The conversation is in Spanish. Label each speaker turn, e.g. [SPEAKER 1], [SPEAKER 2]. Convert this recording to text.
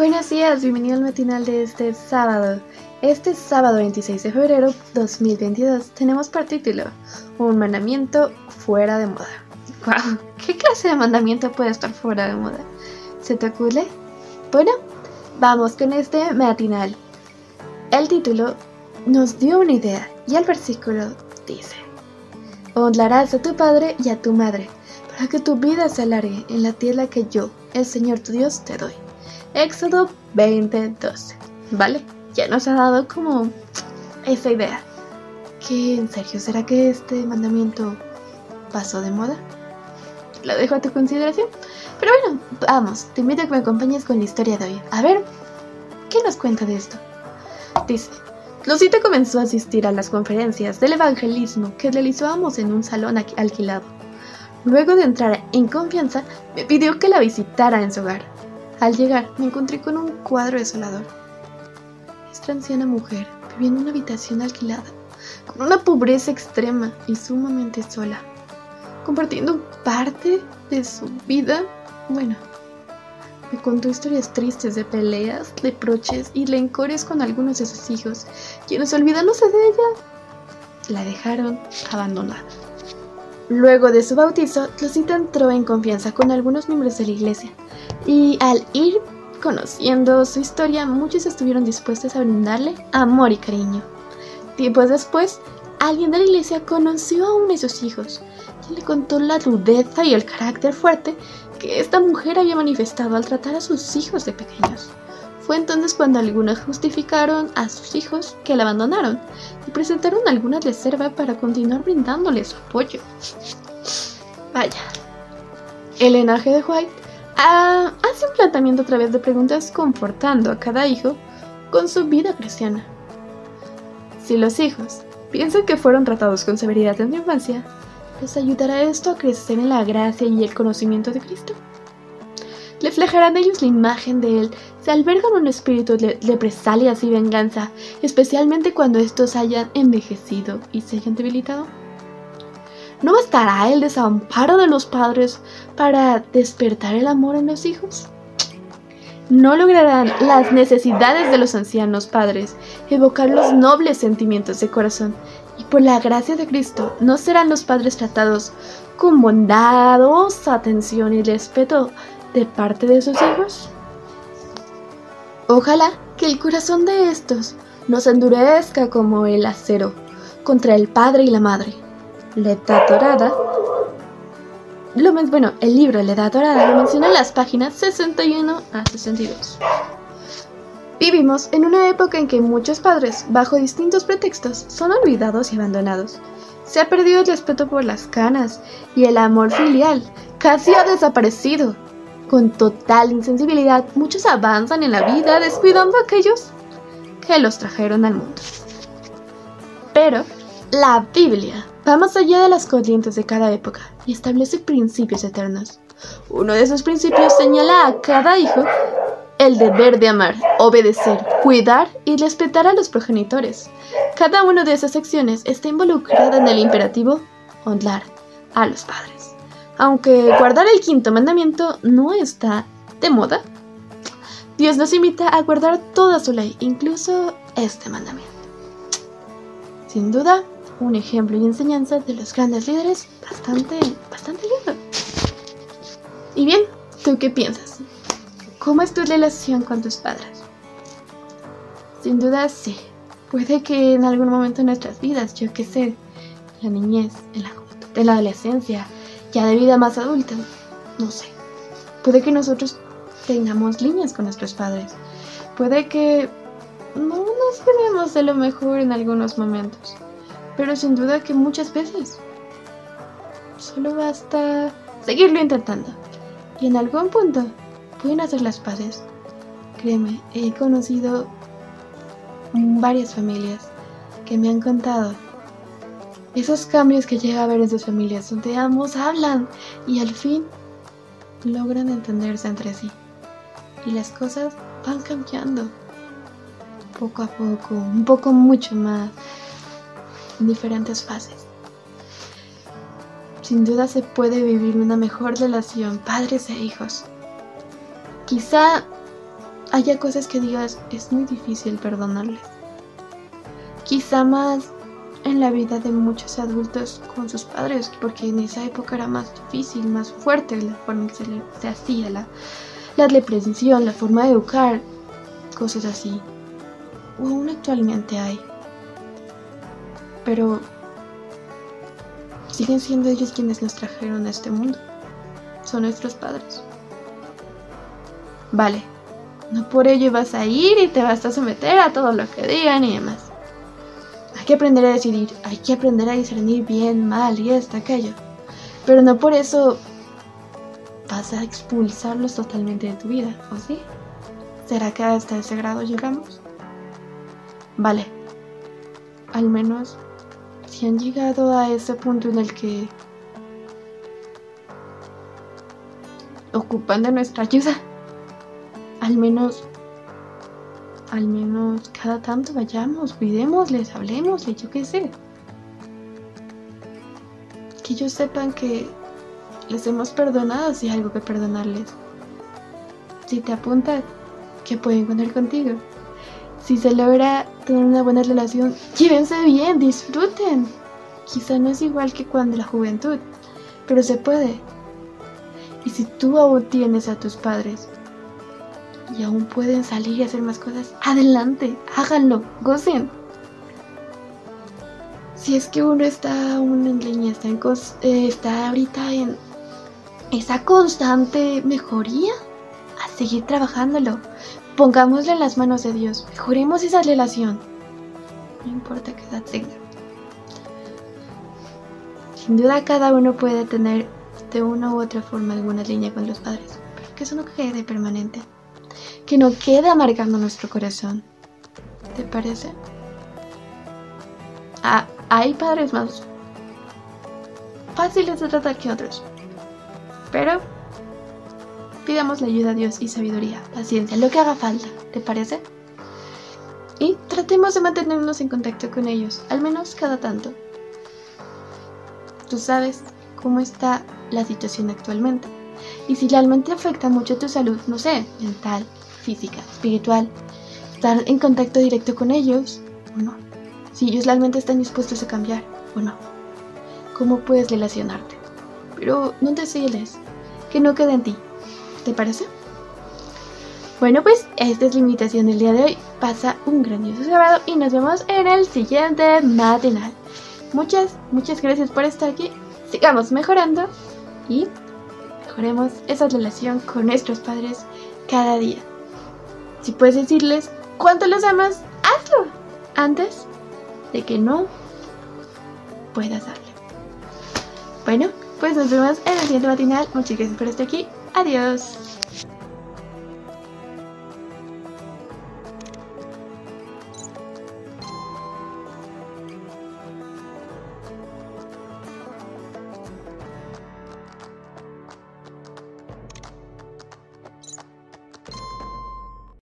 [SPEAKER 1] Buenos días, bienvenido al matinal de este sábado. Este sábado 26 de febrero 2022 tenemos por título Un mandamiento fuera de moda. Wow, ¿qué clase de mandamiento puede estar fuera de moda? ¿Se te ocurre? Bueno, vamos con este matinal. El título nos dio una idea y el versículo dice Honrarás a tu padre y a tu madre para que tu vida se alargue en la tierra que yo, el Señor tu Dios, te doy. Éxodo 20:12. ¿Vale? Ya nos ha dado como esa idea. ¿Qué en serio? ¿Será que este mandamiento pasó de moda? Lo dejo a tu consideración. Pero bueno, vamos, te invito a que me acompañes con la historia de hoy. A ver, ¿qué nos cuenta de esto? Dice, Lucita comenzó a asistir a las conferencias del evangelismo que realizábamos en un salón alquilado. Luego de entrar en confianza, me pidió que la visitara en su hogar. Al llegar, me encontré con un cuadro desolador. Esta anciana mujer vivía en una habitación alquilada, con una pobreza extrema y sumamente sola, compartiendo parte de su vida. Bueno, me contó historias tristes de peleas, reproches y rencores con algunos de sus hijos, quienes olvidándose de ella, la dejaron abandonada. Luego de su bautizo, Lucita entró en confianza con algunos miembros de la iglesia, y al ir conociendo su historia, muchos estuvieron dispuestos a brindarle amor y cariño. Tiempos después, alguien de la iglesia conoció a uno de sus hijos y le contó la rudeza y el carácter fuerte que esta mujer había manifestado al tratar a sus hijos de pequeños. Fue entonces cuando algunos justificaron a sus hijos que la abandonaron y presentaron alguna reserva para continuar brindándole su apoyo. Vaya. El linaje de White Ah, hace un planteamiento a través de preguntas confortando a cada hijo con su vida cristiana. Si los hijos piensan que fueron tratados con severidad en su infancia, ¿les ayudará esto a crecer en la gracia y el conocimiento de Cristo? ¿Reflejarán ellos la imagen de Él? ¿Se albergan un espíritu de represalias y venganza, especialmente cuando estos hayan envejecido y se hayan debilitado? ¿No bastará el desamparo de los padres para despertar el amor en los hijos? No lograrán las necesidades de los ancianos padres evocar los nobles sentimientos de corazón y por la gracia de Cristo no serán los padres tratados con bondadosa atención y respeto de parte de sus hijos. Ojalá que el corazón de estos no se endurezca como el acero contra el padre y la madre la Edad Dorada. Lo, bueno, el libro La Edad Dorada lo menciona en las páginas 61 a 62. Vivimos en una época en que muchos padres, bajo distintos pretextos, son olvidados y abandonados. Se ha perdido el respeto por las canas y el amor filial casi ha desaparecido. Con total insensibilidad, muchos avanzan en la vida descuidando a aquellos que los trajeron al mundo. Pero la Biblia va más allá de las corrientes de cada época y establece principios eternos. Uno de esos principios señala a cada hijo el deber de amar, obedecer, cuidar y respetar a los progenitores. Cada una de esas secciones está involucrada en el imperativo honrar a los padres. Aunque guardar el quinto mandamiento no está de moda, Dios nos invita a guardar toda su ley, incluso este mandamiento. Sin duda, un ejemplo y enseñanza de los grandes líderes bastante, bastante lindo. Y bien, ¿tú qué piensas? ¿Cómo es tu relación con tus padres? Sin duda sí. Puede que en algún momento de nuestras vidas, yo qué sé, la niñez, en la en la adolescencia, ya de vida más adulta, no sé. Puede que nosotros tengamos líneas con nuestros padres. Puede que no nos quedemos de lo mejor en algunos momentos pero sin duda que muchas veces solo basta seguirlo intentando y en algún punto pueden hacer las paces. Créeme, he conocido varias familias que me han contado esos cambios que llega a haber en sus familias, donde ambos hablan y al fin logran entenderse entre sí. Y las cosas van cambiando poco a poco, un poco mucho más en diferentes fases. Sin duda se puede vivir una mejor relación padres e hijos. Quizá haya cosas que digas es muy difícil perdonarles. Quizá más en la vida de muchos adultos con sus padres, porque en esa época era más difícil, más fuerte la forma en que se, le, hacía, la, la la forma de educar, cosas así. O aún actualmente hay. Pero siguen siendo ellos quienes nos trajeron a este mundo. Son nuestros padres. Vale, no por ello vas a ir y te vas a someter a todo lo que digan y demás. Hay que aprender a decidir, hay que aprender a discernir bien, mal y esto, aquello. Pero no por eso vas a expulsarlos totalmente de tu vida, ¿o sí? ¿Será que hasta ese grado llegamos? Vale. Al menos si han llegado a ese punto en el que ocupan de nuestra ayuda, al menos al menos cada tanto vayamos, cuidémosles, hablemosles, yo qué sé. Que ellos sepan que les hemos perdonado si hay algo que perdonarles. Si te apuntan, que pueden contar contigo. Si se logra tener una buena relación, llévense bien, disfruten. Quizá no es igual que cuando la juventud, pero se puede. Y si tú aún tienes a tus padres y aún pueden salir y hacer más cosas, adelante, háganlo, gocen. Si es que uno está aún en línea, está, eh, está ahorita en esa constante mejoría, a seguir trabajándolo. Pongámosle en las manos de Dios, mejoremos esa relación. No importa qué edad tenga. Sin duda cada uno puede tener de una u otra forma alguna línea con los padres, pero que eso no quede permanente que no quede amargando nuestro corazón. ¿Te parece? Ah, hay padres más fáciles de tratar que otros. Pero pidamos la ayuda a Dios y sabiduría, paciencia, lo que haga falta, ¿te parece? Y tratemos de mantenernos en contacto con ellos, al menos cada tanto. Tú sabes cómo está la situación actualmente. Y si realmente afecta mucho tu salud, no sé, mental, física, espiritual, estar en contacto directo con ellos o no. Si ellos realmente están dispuestos a cambiar o no. ¿Cómo puedes relacionarte? Pero no te cieles, que no quede en ti. ¿Te parece? Bueno, pues esta es la invitación del día de hoy. Pasa un grandioso sábado y nos vemos en el siguiente matinal. Muchas, muchas gracias por estar aquí. Sigamos mejorando y mejoremos esa relación con nuestros padres cada día. Si puedes decirles cuánto los amas, hazlo antes de que no puedas darle. Bueno, pues nos vemos en el siguiente matinal. Muchas gracias por estar aquí. Adiós.